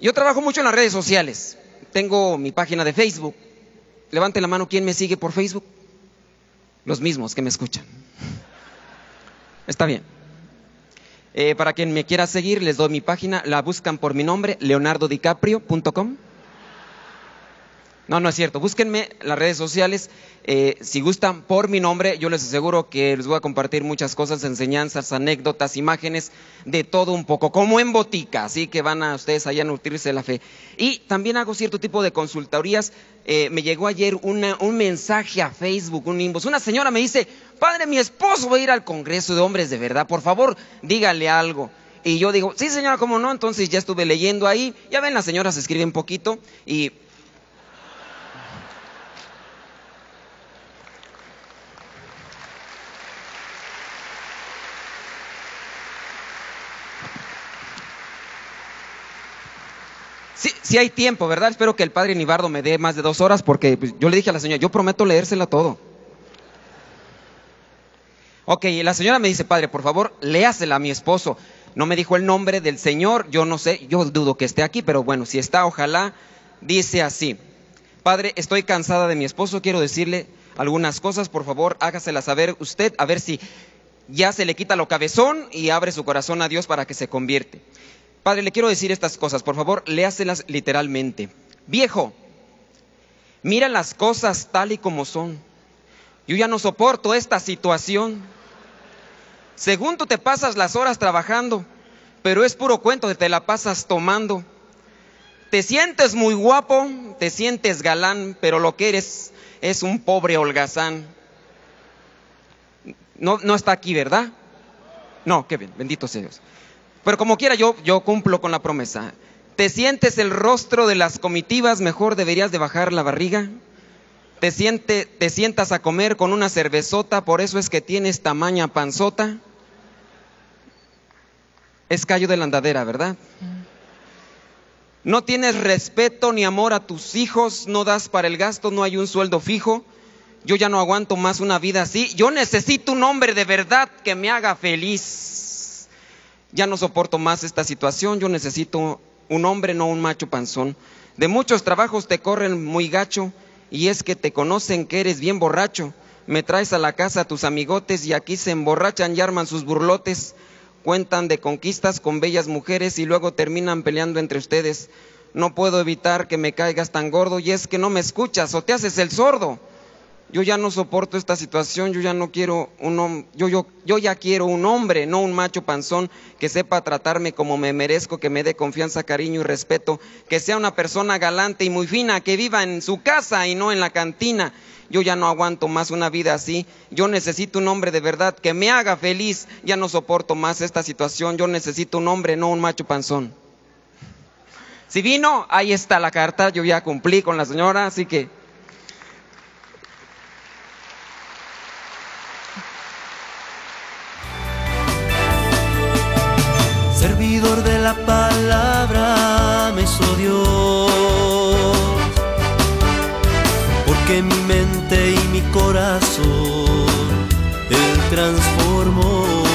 Yo trabajo mucho en las redes sociales. Tengo mi página de Facebook. Levante la mano, ¿quién me sigue por Facebook? Los mismos que me escuchan. Está bien. Eh, para quien me quiera seguir, les doy mi página. La buscan por mi nombre, leonardodicaprio.com. No, no es cierto. Búsquenme las redes sociales. Eh, si gustan por mi nombre, yo les aseguro que les voy a compartir muchas cosas, enseñanzas, anécdotas, imágenes, de todo un poco, como en botica. Así que van a ustedes allá a nutrirse de la fe. Y también hago cierto tipo de consultorías. Eh, me llegó ayer un mensaje a Facebook, un inbox. Una señora me dice, padre, mi esposo va a ir al Congreso de Hombres de Verdad. Por favor, dígale algo. Y yo digo, sí señora, ¿cómo no? Entonces ya estuve leyendo ahí. Ya ven, las señoras escriben poquito y Si hay tiempo, ¿verdad? Espero que el padre Nibardo me dé más de dos horas porque pues, yo le dije a la señora, yo prometo leérsela todo. Ok, la señora me dice, padre, por favor, léasela a mi esposo. No me dijo el nombre del Señor, yo no sé, yo dudo que esté aquí, pero bueno, si está, ojalá. Dice así, padre, estoy cansada de mi esposo, quiero decirle algunas cosas, por favor, hágasela saber usted, a ver si ya se le quita lo cabezón y abre su corazón a Dios para que se convierte. Padre, le quiero decir estas cosas, por favor, léaselas literalmente. Viejo, mira las cosas tal y como son. Yo ya no soporto esta situación. Según tú te pasas las horas trabajando, pero es puro cuento de te la pasas tomando. Te sientes muy guapo, te sientes galán, pero lo que eres es un pobre holgazán. No, no está aquí, ¿verdad? No, qué bien, bendito sea Dios. Pero como quiera, yo, yo cumplo con la promesa. ¿Te sientes el rostro de las comitivas? Mejor deberías de bajar la barriga. ¿Te, siente, te sientas a comer con una cervezota? Por eso es que tienes tamaña panzota. Es callo de la andadera, ¿verdad? No tienes respeto ni amor a tus hijos, no das para el gasto, no hay un sueldo fijo. Yo ya no aguanto más una vida así. Yo necesito un hombre de verdad que me haga feliz ya no soporto más esta situación, yo necesito un hombre, no un macho panzón. De muchos trabajos te corren muy gacho y es que te conocen que eres bien borracho. Me traes a la casa a tus amigotes y aquí se emborrachan y arman sus burlotes. Cuentan de conquistas con bellas mujeres y luego terminan peleando entre ustedes. No puedo evitar que me caigas tan gordo y es que no me escuchas o te haces el sordo yo ya no soporto esta situación, yo ya no quiero un hombre, yo, yo, yo ya quiero un hombre, no un macho panzón que sepa tratarme como me merezco, que me dé confianza, cariño y respeto, que sea una persona galante y muy fina, que viva en su casa y no en la cantina. Yo ya no aguanto más una vida así. Yo necesito un hombre de verdad que me haga feliz. Ya no soporto más esta situación. Yo necesito un hombre, no un macho panzón. Si vino, ahí está la carta. Yo ya cumplí con la señora, así que de la palabra me hizo Dios, porque mi mente y mi corazón Él transformó.